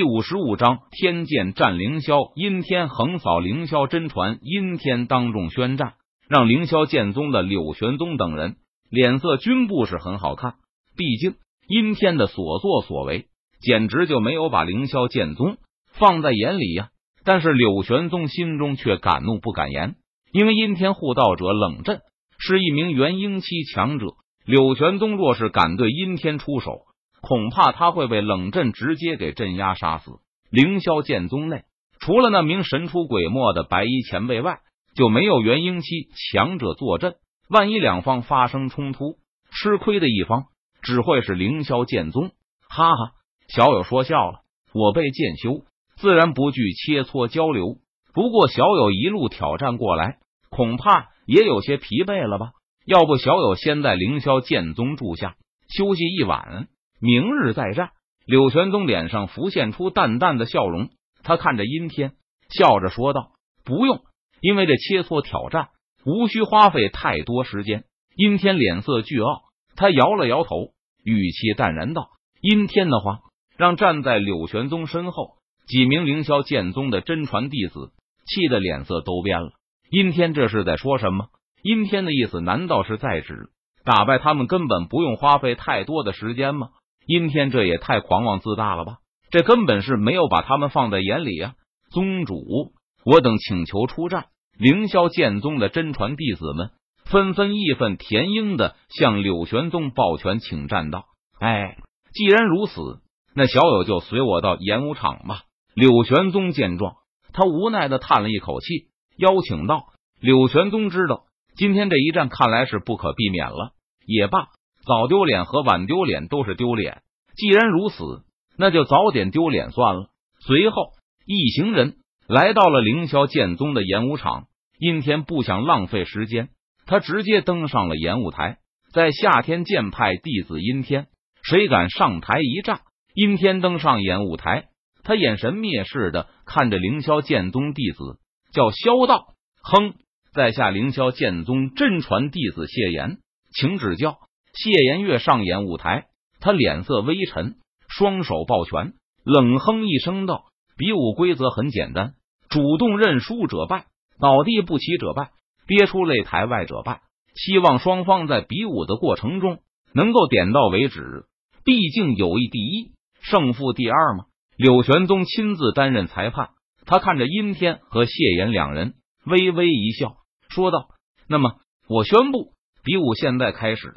第五十五章天剑战凌霄。阴天横扫凌霄真传，阴天当众宣战，让凌霄剑宗的柳玄宗等人脸色均不是很好看。毕竟阴天的所作所为，简直就没有把凌霄剑宗放在眼里呀。但是柳玄宗心中却敢怒不敢言，因为阴天护道者冷震是一名元婴期强者。柳玄宗若是敢对阴天出手，恐怕他会被冷震直接给镇压杀死。凌霄剑宗内，除了那名神出鬼没的白衣前辈外，就没有元婴期强者坐镇。万一两方发生冲突，吃亏的一方只会是凌霄剑宗。哈哈，小友说笑了。我辈剑修自然不惧切磋交流，不过小友一路挑战过来，恐怕也有些疲惫了吧？要不小友先在凌霄剑宗住下休息一晚。明日再战。柳玄宗脸上浮现出淡淡的笑容，他看着阴天，笑着说道：“不用，因为这切磋挑战无需花费太多时间。”阴天脸色巨傲，他摇了摇头，语气淡然道：“阴天的话，让站在柳玄宗身后几名凌霄剑宗的真传弟子气得脸色都变了。阴天这是在说什么？阴天的意思难道是在指打败他们根本不用花费太多的时间吗？”阴天这也太狂妄自大了吧！这根本是没有把他们放在眼里啊！宗主，我等请求出战。凌霄剑宗的真传弟子们纷纷义愤填膺的向柳玄宗抱拳请战道：“哎，既然如此，那小友就随我到演武场吧。”柳玄宗见状，他无奈的叹了一口气，邀请道：“柳玄宗知道今天这一战看来是不可避免了，也罢。”早丢脸和晚丢脸都是丢脸，既然如此，那就早点丢脸算了。随后，一行人来到了凌霄剑宗的演武场。阴天不想浪费时间，他直接登上了演武台。在夏天剑派弟子阴天，谁敢上台一战？阴天登上演武台，他眼神蔑视的看着凌霄剑宗弟子，叫萧道。哼，在下凌霄剑宗真传弟子谢岩，请指教。谢颜月上演舞台，他脸色微沉，双手抱拳，冷哼一声道：“比武规则很简单，主动认输者败，倒地不起者败，憋出擂台外者败。希望双方在比武的过程中能够点到为止。毕竟友谊第一，胜负第二嘛。”柳玄宗亲自担任裁判，他看着阴天和谢颜两人，微微一笑，说道：“那么，我宣布，比武现在开始。”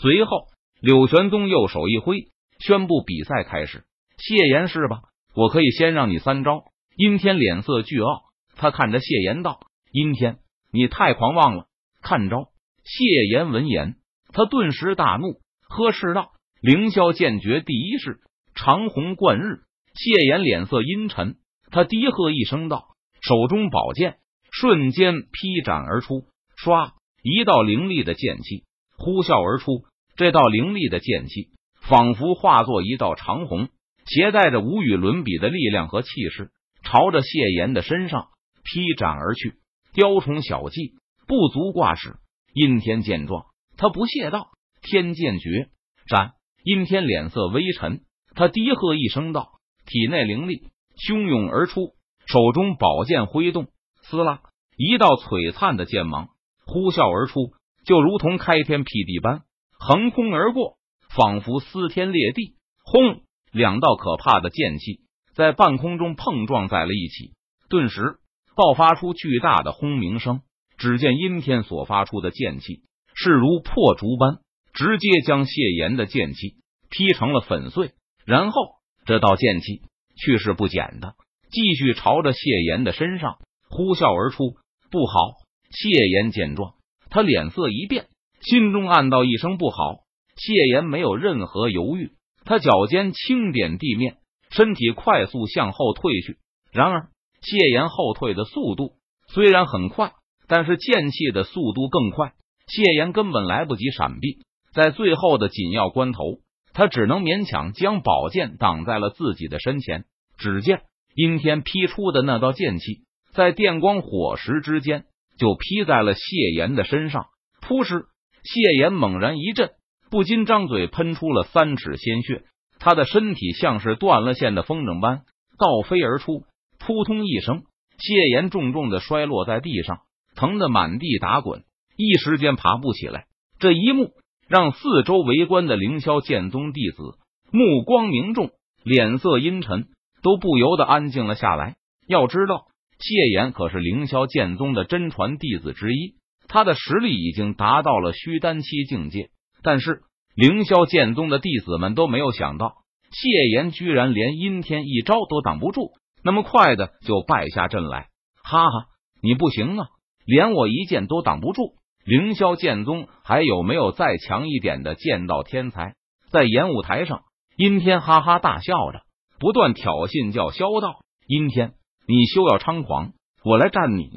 随后，柳玄宗右手一挥，宣布比赛开始。谢岩是吧？我可以先让你三招。阴天脸色巨傲，他看着谢岩道：“阴天，你太狂妄了，看招！”谢岩闻言，他顿时大怒，呵斥道：“凌霄剑诀第一式，长虹贯日。”谢岩脸色阴沉，他低喝一声道：“手中宝剑瞬间劈斩而出，唰，一道凌厉的剑气。”呼啸而出，这道凌厉的剑气仿佛化作一道长虹，携带着无与伦比的力量和气势，朝着谢岩的身上劈斩而去。雕虫小技，不足挂齿。阴天见状，他不屑道：“天剑诀斩！”阴天脸色微沉，他低喝一声道：“体内灵力汹涌而出，手中宝剑挥动，撕拉一道璀璨的剑芒呼啸而出。”就如同开天辟地般横空而过，仿佛撕天裂地。轰！两道可怕的剑气在半空中碰撞在了一起，顿时爆发出巨大的轰鸣声。只见阴天所发出的剑气势如破竹般，直接将谢岩的剑气劈成了粉碎。然后这道剑气去势不减的继续朝着谢岩的身上呼啸而出。不好！谢岩见状。他脸色一变，心中暗道一声不好。谢岩没有任何犹豫，他脚尖轻点地面，身体快速向后退去。然而，谢岩后退的速度虽然很快，但是剑气的速度更快，谢岩根本来不及闪避。在最后的紧要关头，他只能勉强将宝剑挡在了自己的身前。只见阴天劈出的那道剑气，在电光火石之间。就劈在了谢岩的身上，扑哧！谢岩猛然一震，不禁张嘴喷出了三尺鲜血。他的身体像是断了线的风筝般倒飞而出，扑通一声，谢岩重重的摔落在地上，疼得满地打滚，一时间爬不起来。这一幕让四周围观的凌霄剑宗弟子目光凝重，脸色阴沉，都不由得安静了下来。要知道，谢岩可是凌霄剑宗的真传弟子之一，他的实力已经达到了虚丹期境界。但是，凌霄剑宗的弟子们都没有想到，谢岩居然连阴天一招都挡不住，那么快的就败下阵来。哈哈，你不行啊，连我一剑都挡不住。凌霄剑宗还有没有再强一点的剑道天才？在演武台上，阴天哈哈大笑着，不断挑衅叫嚣道：“阴天，你休要猖狂，我来战你！”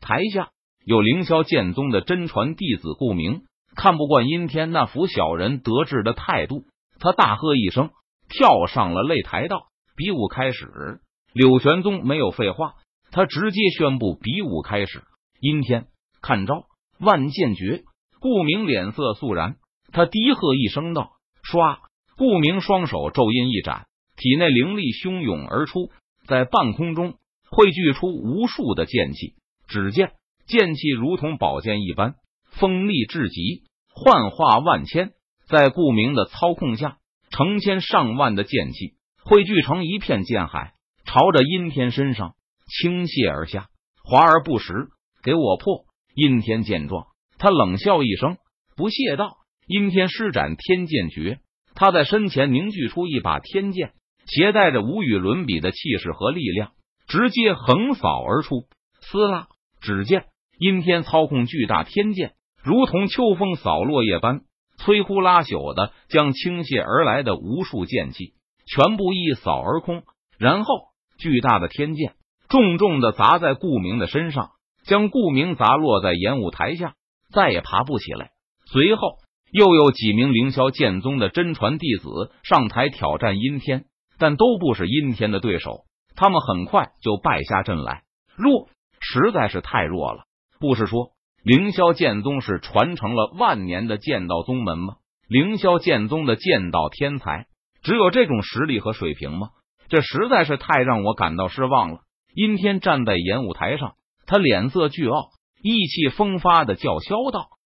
台下有凌霄剑宗的真传弟子顾明，看不惯阴天那副小人得志的态度，他大喝一声，跳上了擂台，道：“比武开始！”柳玄宗没有废话，他直接宣布比武开始。阴天，看招！万剑诀，顾明脸色肃然，他低喝一声道：“唰！”顾明双手咒印一展，体内灵力汹涌而出，在半空中汇聚出无数的剑气。只见剑气如同宝剑一般，锋利至极，幻化万千。在顾明的操控下，成千上万的剑气汇聚成一片剑海，朝着阴天身上倾泻而下。华而不实，给我破！阴天见状，他冷笑一声，不屑道：“阴天施展天剑诀，他在身前凝聚出一把天剑，携带着无与伦比的气势和力量，直接横扫而出。撕拉！只见阴天操控巨大天剑，如同秋风扫落叶般，摧枯拉朽的将倾泻而来的无数剑气全部一扫而空。然后，巨大的天剑重重的砸在顾明的身上。”将顾明砸落在演武台下，再也爬不起来。随后又有几名凌霄剑宗的真传弟子上台挑战阴天，但都不是阴天的对手。他们很快就败下阵来，弱，实在是太弱了。不是说凌霄剑宗是传承了万年的剑道宗门吗？凌霄剑宗的剑道天才只有这种实力和水平吗？这实在是太让我感到失望了。阴天站在演武台上。他脸色倨傲，意气风发的叫嚣道：“